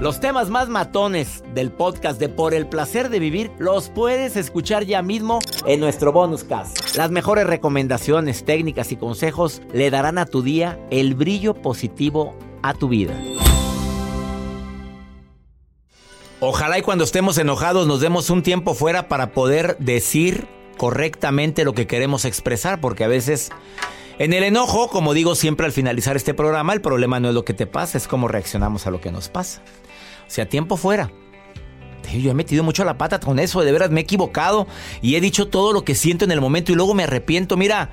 Los temas más matones del podcast de Por el placer de vivir los puedes escuchar ya mismo en nuestro bonus cast. Las mejores recomendaciones, técnicas y consejos le darán a tu día el brillo positivo a tu vida. Ojalá y cuando estemos enojados nos demos un tiempo fuera para poder decir correctamente lo que queremos expresar, porque a veces en el enojo, como digo siempre al finalizar este programa, el problema no es lo que te pasa, es cómo reaccionamos a lo que nos pasa. O sea, tiempo fuera. Yo he metido mucho la pata con eso, de veras me he equivocado y he dicho todo lo que siento en el momento y luego me arrepiento. Mira,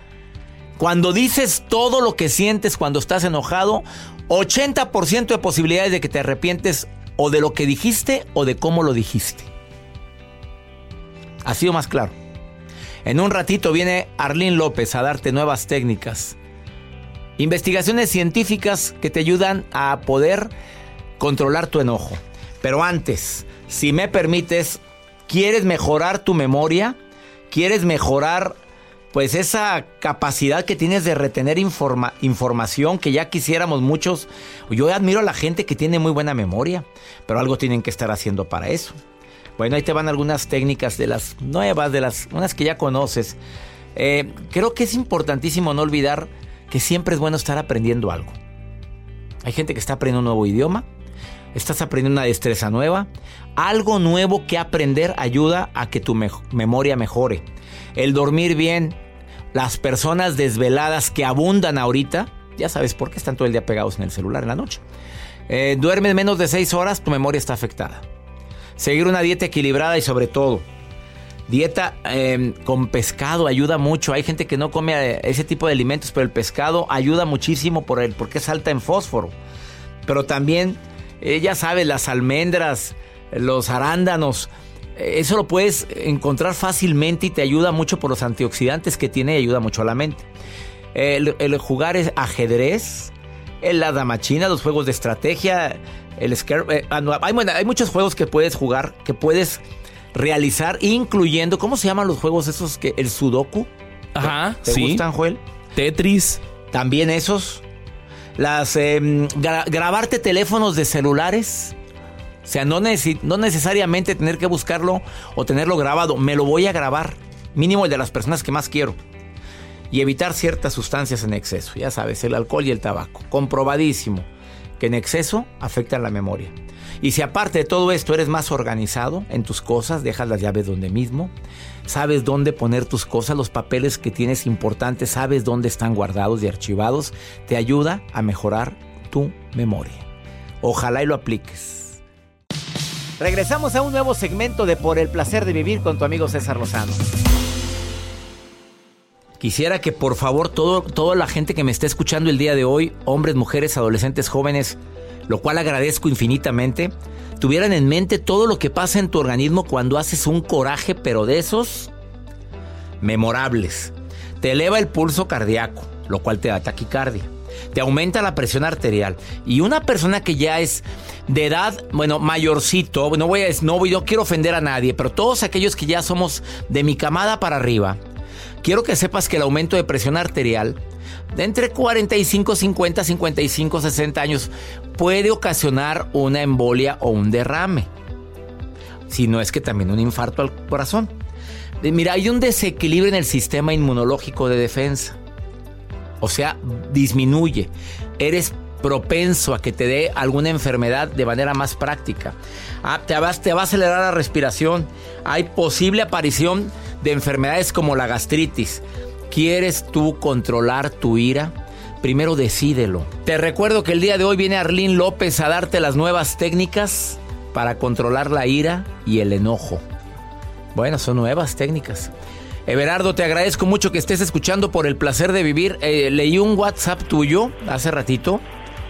cuando dices todo lo que sientes cuando estás enojado, 80% de posibilidades de que te arrepientes o de lo que dijiste o de cómo lo dijiste. Ha sido más claro. En un ratito viene Arlene López a darte nuevas técnicas. Investigaciones científicas que te ayudan a poder controlar tu enojo. Pero antes, si me permites, ¿quieres mejorar tu memoria? ¿Quieres mejorar pues esa capacidad que tienes de retener información que ya quisiéramos muchos? Yo admiro a la gente que tiene muy buena memoria, pero algo tienen que estar haciendo para eso. Bueno, ahí te van algunas técnicas de las nuevas, de las unas que ya conoces. Eh, creo que es importantísimo no olvidar que siempre es bueno estar aprendiendo algo. Hay gente que está aprendiendo un nuevo idioma, estás aprendiendo una destreza nueva. Algo nuevo que aprender ayuda a que tu memoria mejore. El dormir bien, las personas desveladas que abundan ahorita, ya sabes por qué están todo el día pegados en el celular en la noche. Eh, duermes menos de 6 horas, tu memoria está afectada. Seguir una dieta equilibrada y sobre todo, dieta em, con pescado ayuda mucho. Hay gente que no come eh, ese tipo de alimentos, pero el pescado ayuda muchísimo por el, porque es alta en fósforo. Pero también, eh, ya sabes, las almendras, los arándanos, eh, eso lo puedes encontrar fácilmente y te ayuda mucho por los antioxidantes que tiene y ayuda mucho a la mente. El, el jugar es ajedrez, la damachina, los juegos de estrategia, el eh, ah, hay, muchos juegos que puedes jugar, que puedes realizar, incluyendo, ¿cómo se llaman los juegos esos que el Sudoku? Ajá, ¿Te gustan, Joel? Tetris. También esos. Las em, grabarte teléfonos de celulares. O sea, no, no necesariamente tener que buscarlo o tenerlo grabado. Me lo voy a grabar. Mínimo el de las personas que más quiero. Y evitar ciertas sustancias en exceso. Ya sabes, el alcohol y el tabaco. Comprobadísimo que en exceso afectan la memoria. Y si aparte de todo esto eres más organizado en tus cosas, dejas las llaves donde mismo, sabes dónde poner tus cosas, los papeles que tienes importantes, sabes dónde están guardados y archivados, te ayuda a mejorar tu memoria. Ojalá y lo apliques. Regresamos a un nuevo segmento de Por el placer de vivir con tu amigo César Lozano. Quisiera que por favor todo, toda la gente que me está escuchando el día de hoy, hombres, mujeres, adolescentes, jóvenes, lo cual agradezco infinitamente, tuvieran en mente todo lo que pasa en tu organismo cuando haces un coraje, pero de esos memorables. Te eleva el pulso cardíaco, lo cual te da taquicardia. te aumenta la presión arterial. Y una persona que ya es de edad, bueno, mayorcito, no voy a, no, no quiero ofender a nadie, pero todos aquellos que ya somos de mi camada para arriba, quiero que sepas que el aumento de presión arterial de entre 45, 50, 55, 60 años puede ocasionar una embolia o un derrame. Si no es que también un infarto al corazón. Mira, hay un desequilibrio en el sistema inmunológico de defensa. O sea, disminuye. Eres propenso a que te dé alguna enfermedad de manera más práctica. Ah, te, va, a acelerar la respiración. Hay posible aparición de enfermedades como la gastritis. ¿Quieres tú controlar tu ira? Primero decídelo. Te recuerdo que el día de hoy viene Arlín López a darte las nuevas técnicas para controlar la ira y el enojo. Bueno, son nuevas técnicas. Everardo, te agradezco mucho que estés escuchando por el placer de vivir. Eh, leí un WhatsApp tuyo hace ratito.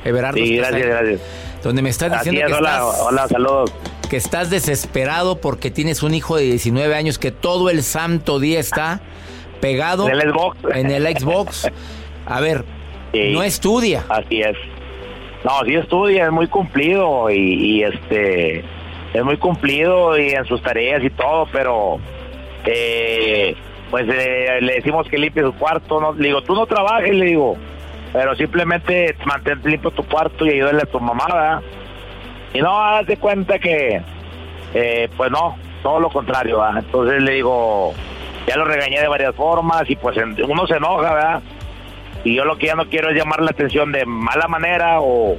Everardo. Sí, gracias, gracias. Donde me estás diciendo que hola, estás, hola, saludos. que estás desesperado porque tienes un hijo de 19 años que todo el santo día está pegado En el Xbox. en el Xbox. A ver, Sí. no estudia. Así es. No, sí estudia, es muy cumplido y, y, este es muy cumplido y en sus tareas y todo, pero eh, pues eh, le decimos que limpie su cuarto, no, le digo, tú no trabajes, le digo, pero simplemente mantén limpio tu cuarto y ayúdale a tu mamá, ¿verdad? Y no, hazte cuenta que, eh, pues no, todo lo contrario, ¿verdad? Entonces le digo, ya lo regañé de varias formas y pues uno se enoja, ¿verdad? Y yo lo que ya no quiero es llamar la atención de mala manera o...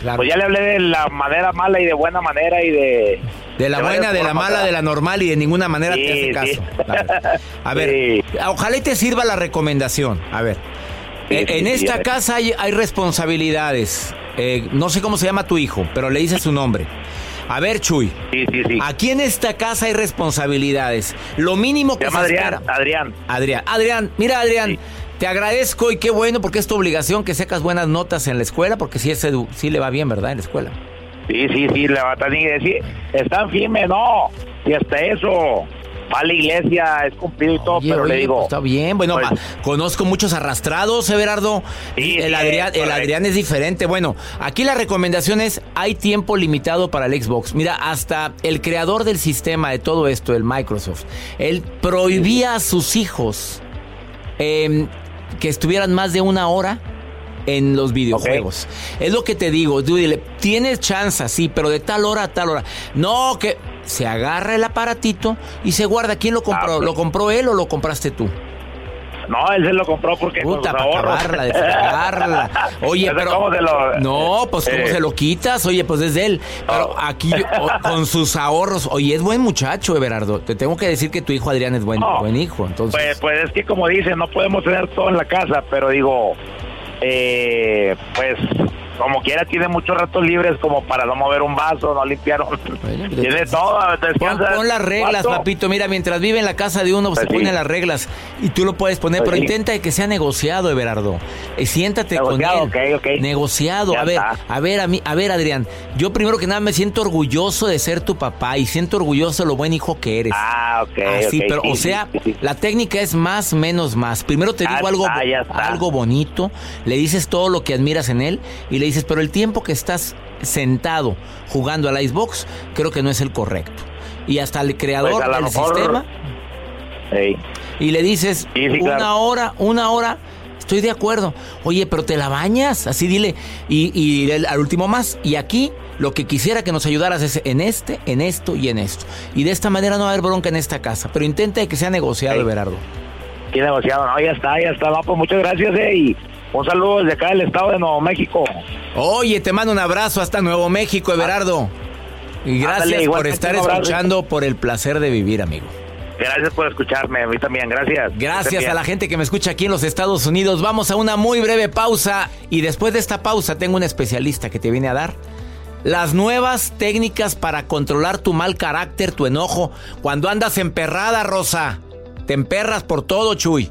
Claro. Pues ya le hablé de la manera mala y de buena manera y de... De la de buena, de la mala, de la normal y de ninguna manera te hace caso. sí. A ver, Sí. ojalá y te sirva la recomendación. A ver, en sí, esta casa hay, hay responsabilidades. Eh, no sé cómo se llama tu hijo, pero le dice su nombre. A ver, Chuy, Sí, sí, sí. aquí en esta casa hay responsabilidades. Lo mínimo Se que llama se Adrián, espera- Adrián. Adrián, Adrián, mira Adrián, Sí. te agradezco y qué bueno porque es tu obligación que sacas buenas notas en la escuela, porque sí, es edu- sí le va bien, ¿verdad? En la escuela. Sí, sí, sí, le va a tener que decir, están firmes, no, y hasta eso, va a la iglesia, es cumplido y todo, Oye, pero oye, le digo, pues está bien. Bueno, pues- conozco muchos arrastrados, Everardo. Sí, el sí, Adrián, es el. Adrián es diferente. Bueno, aquí la recomendación es hay tiempo limitado para el Xbox. Mira, hasta el creador del sistema de todo esto, el Microsoft, él prohibía a sus hijos em, que estuvieran más de una hora en los videojuegos. Es lo que te digo, tú dile, tienes chance, sí, pero de tal hora a tal hora. No, que se agarra el aparatito y se guarda. ¿Quién lo compró? Ah, ok. ¿Lo compró él o lo compraste tú? no, él se lo compró porque Puta, para acabarla, de. Oye, pero. cómo se lo- No, pues cómo Eh. se lo quitas. Oye, pues desde él. Pero Oh. aquí, o- con sus ahorros. Oye, es buen muchacho, Everardo. Te tengo que decir que tu hijo Adrián es buen, No. buen hijo. Entonces. Pues, pues es que como dicen, no podemos tener todo en la casa, pero digo, eh, pues como quiera tiene muchos ratos libres como para no mover un vaso, no limpiar un... Bueno, tiene todo, Pon, descansa. pon las reglas, ¿Cuánto? papito. Mira, mientras vive en la casa de uno, pues, Pues se sí. ponen las reglas. Y tú lo puedes poner, Pues pero sí. intenta que sea negociado, Everardo. Eh, siéntate Negociado, con él. ok, ok. Negociado. Ya a ver, está. a ver, a mí, a ver, Adrián. Yo primero que nada me siento orgulloso de ser tu papá y siento orgulloso de lo buen hijo que eres. Ah, ok, Así, ok, pero, sí, o sea, la técnica es más, menos, más. Primero te Ya digo algo, está. algo bonito, le dices todo lo que admiras en él y le dices, pero el tiempo que estás sentado jugando al Icebox, creo que no es el correcto. Y hasta el creador Pues del mejor- sistema, y le dices, Sí, sí, una hora, una hora, estoy de acuerdo. Oye, pero te la bañas, así dile. Y, y el- al último más, y aquí lo que quisiera que nos ayudaras es en este, en esto y en esto. Y de esta manera no va a haber bronca en esta casa. Pero intenta que sea negociado, Ey. Everardo. Sí, negociado, no, ya está, ya está, no, pues muchas gracias, eh, y un saludo desde acá del estado de Nuevo México. Oye, te mando un abrazo hasta Nuevo México, Everardo. Y gracias Ándale, por estar escuchando por el placer de vivir, amigo. Gracias por escucharme, a mí también, gracias. Gracias a la gente que me escucha aquí en los Estados Unidos. Vamos a una muy breve pausa y después de esta pausa tengo un especialista que te viene a dar las nuevas técnicas para controlar tu mal carácter, tu enojo. Cuando andas emperrada, Rosa. Te emperras por todo, Chuy.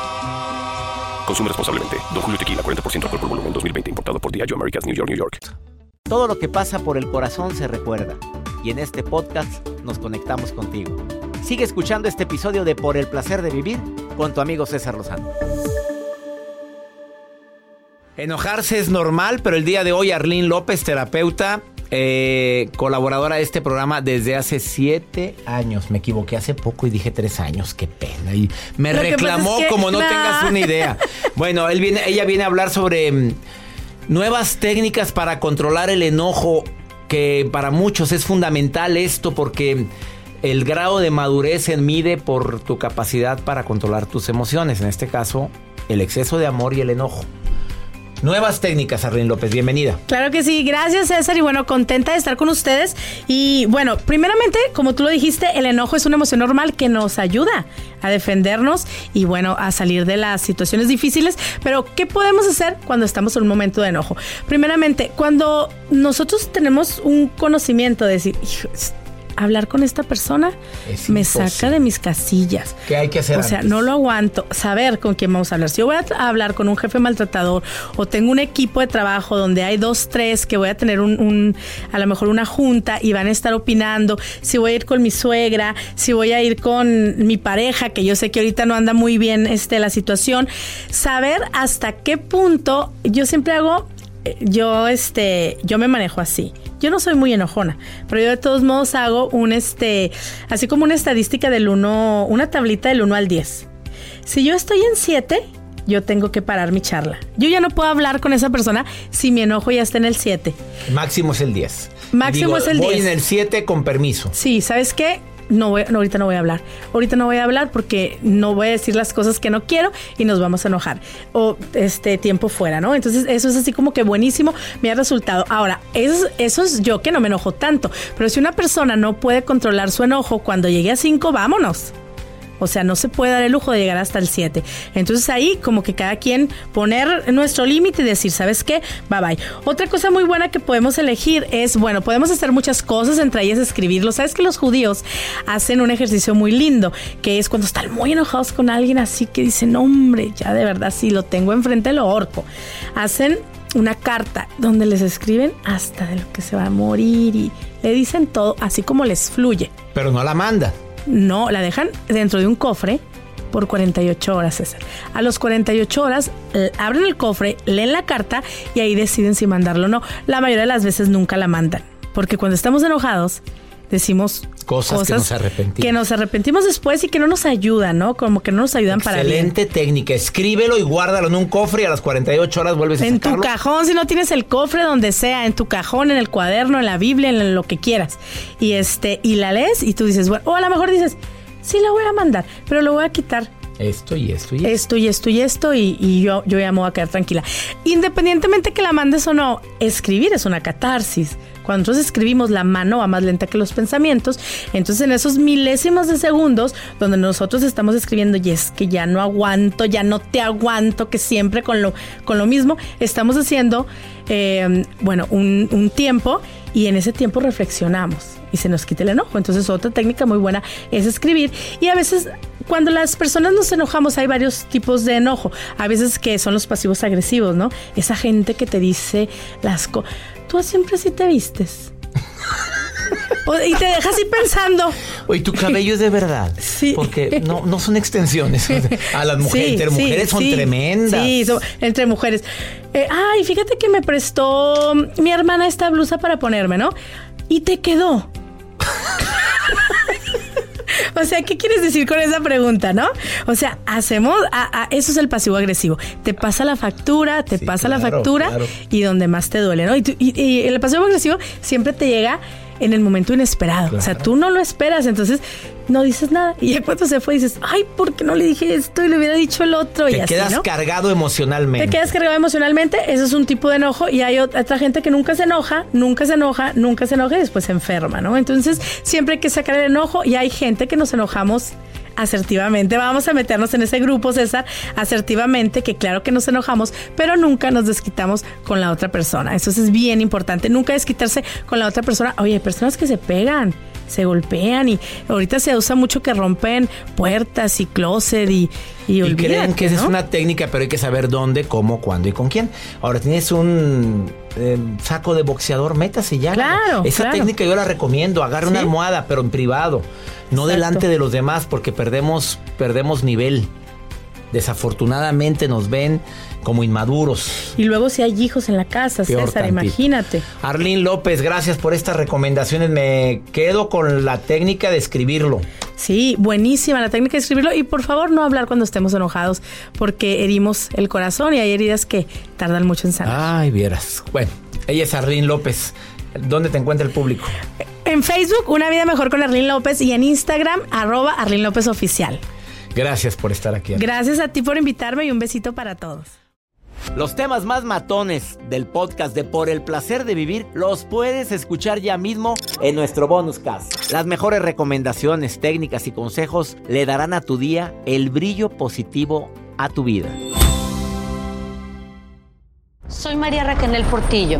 Consume responsablemente. Don Julio Tequila, 40% alcohol por volumen, 2020. Importado por Diageo Americas, New York, New York. Todo lo que pasa por el corazón se recuerda. Y en este podcast nos conectamos contigo. Sigue escuchando este episodio de Por el Placer de Vivir con tu amigo César Lozano. Enojarse es normal, pero el día de hoy Arlene López, terapeuta, eh, colaboradora de este programa desde hace siete años. Me equivoqué hace poco y dije tres años. Qué pena. Y me Lo reclamó es que- como no Nah. tengas una idea. Bueno, él viene, ella viene a hablar sobre mm, nuevas técnicas para controlar el enojo, que para muchos es fundamental esto porque el grado de madurez se mide por tu capacidad para controlar tus emociones. En este caso, el exceso de amor y el enojo. Nuevas técnicas, Arlene López, bienvenida. Claro que sí, gracias César y bueno, contenta de estar con ustedes. Y bueno, primeramente, como tú lo dijiste, el enojo es una emoción normal que nos ayuda a defendernos y bueno, a salir de las situaciones difíciles. Pero, ¿qué podemos hacer cuando estamos en un momento de enojo? Primeramente, cuando nosotros tenemos un conocimiento de decir, "Hijo, es- hablar con esta persona Es me imposible. saca de mis casillas. ¿Qué hay que hacer O sea, no lo aguanto. Saber con quién vamos a hablar. Si yo voy a hablar con un jefe maltratador o tengo un equipo de trabajo donde hay dos, tres que voy a tener un, un- a lo mejor una junta y van a estar opinando, si voy a ir con mi suegra, si voy a ir con mi pareja, que yo sé que ahorita no anda muy bien este, la situación, saber hasta qué punto yo siempre hago yo este yo me manejo así. Yo no soy muy enojona, pero yo de todos modos hago un este así como una estadística del 1, una tablita del 1 al 10. Si yo estoy en 7, yo tengo que parar mi charla. Yo ya no puedo hablar con esa persona si mi enojo ya está en el 7. Máximo es el 10. Máximo es el Voy 10. en el 7 con permiso. Sí, ¿sabes qué? No voy, ahorita no voy a hablar. Ahorita no voy a hablar porque no voy a decir las cosas que no quiero y nos vamos a enojar. O este tiempo fuera, ¿no? Entonces, eso es así como que buenísimo, me ha resultado. Ahora, eso, es- eso es yo que no me enojo tanto. Pero si una persona no puede controlar su enojo, cuando llegue a 5, vámonos. O sea, no se puede dar el lujo de llegar hasta el 7. Entonces ahí como que cada quien poner nuestro límite y decir, ¿sabes qué? Bye bye. Otra cosa muy buena que podemos elegir es, bueno, podemos hacer muchas cosas, entre ellas escribirlo. ¿Sabes que los judíos hacen un ejercicio muy lindo? Que es cuando están muy enojados con alguien así que dicen, hombre, ya de verdad, si lo tengo enfrente lo ahorco. Hacen una carta donde les escriben hasta de lo que se va a morir y le dicen todo así como les fluye. Pero no la manda. No, la dejan dentro de un cofre por 48 horas, César. A los 48 horas abren el cofre, leen la carta y ahí deciden si mandarlo o no. La mayoría de las veces nunca la mandan, porque cuando estamos enojados decimos Cosas que nos arrepentimos. que nos arrepentimos después y que no nos ayudan, ¿no? Como que no nos ayudan para bien. Excelente técnica. Escríbelo y guárdalo en un cofre y a las 48 horas vuelves a En tu sacarlo. cajón, si no tienes el cofre donde sea, en tu cajón, en el cuaderno, en la Biblia, en lo que quieras. Y este, y la lees y tú dices, bueno, o a lo mejor dices, sí la voy a mandar, pero lo voy a quitar Esto y esto y esto. esto y esto y esto y, y yo, yo ya me voy a quedar tranquila. Independientemente que la mandes o no, escribir es una catarsis. Cuando nosotros escribimos, la mano va más lenta que los pensamientos. Entonces, en esos milésimos de segundos, donde nosotros estamos escribiendo, y es que ya no aguanto, ya no te aguanto, que siempre con lo, con lo mismo, estamos haciendo, eh, bueno, un, un tiempo y en ese tiempo reflexionamos y se nos quita el enojo. Entonces, otra técnica muy buena es escribir. Y a veces, cuando las personas nos enojamos, hay varios tipos de enojo. A veces que son los pasivos agresivos, ¿no? Esa gente que te dice las cosas. Tú siempre sí te vistes. y te dejas así pensando. Oye, tu cabello es de verdad. Sí. Porque no, no son extensiones. A las mujeres, Sí, entre sí, mujeres son sí. tremendas. Sí, son- entre mujeres. Eh, ay, fíjate que me prestó mi hermana esta blusa para ponerme, ¿no? Y te quedó. O sea, ¿qué quieres decir con esa pregunta, no? O sea, hacemos, a- a- eso es el pasivo agresivo. Te pasa la factura, te Sí, pasa la factura claro. y donde más te duele, ¿no? Y, tú- y- y el pasivo agresivo siempre te llega en el momento inesperado. O sea, tú no lo esperas, entonces no dices nada. Y ya cuando se fue dices, ay, ¿por qué no le dije esto y le hubiera dicho el otro? y Te así, quedas ¿no? cargado emocionalmente. Te quedas cargado emocionalmente, eso es un tipo de enojo y hay ot- otra gente que nunca se enoja, nunca se enoja, nunca se enoja y después se enferma, ¿no? Entonces siempre hay que sacar el enojo y hay gente que nos enojamos asertivamente. Vamos a meternos en ese grupo, César, asertivamente, que claro que nos enojamos, pero nunca nos desquitamos con la otra persona. Eso es bien importante, nunca desquitarse con la otra persona. Oye, hay personas que se pegan. Se golpean y ahorita se usa mucho que rompen puertas y closet y, y, Y olvídate, creen que esa es una técnica, pero hay que saber dónde, cómo, cuándo y con quién. Ahora tienes un eh, saco de boxeador, métase ya. Claro, Esa claro. técnica yo la recomiendo. Agarra una Sí. almohada, pero en privado. No Exacto. delante de los demás, porque perdemos, perdemos nivel. Desafortunadamente nos ven como inmaduros. Y luego si hay hijos en la casa, Peor César, tantito. imagínate. Arlene López, gracias por estas recomendaciones. Me quedo con la técnica de escribirlo. Sí, buenísima la técnica de escribirlo y por favor no hablar cuando estemos enojados porque herimos el corazón y hay heridas que tardan mucho en sanar. Ay, vieras. Bueno, ella es Arlene López. ¿Dónde te encuentra el público? En Facebook, Una Vida Mejor con Arlene López y en Instagram, arroba Arlene López Oficial. Gracias por estar aquí. Gracias a ti por invitarme y un besito para todos. Los temas más matones del podcast de Por el placer de vivir los puedes escuchar ya mismo en nuestro bonus cast. Las mejores recomendaciones, técnicas y consejos le darán a tu día el brillo positivo a tu vida. Soy María Raquel Portillo.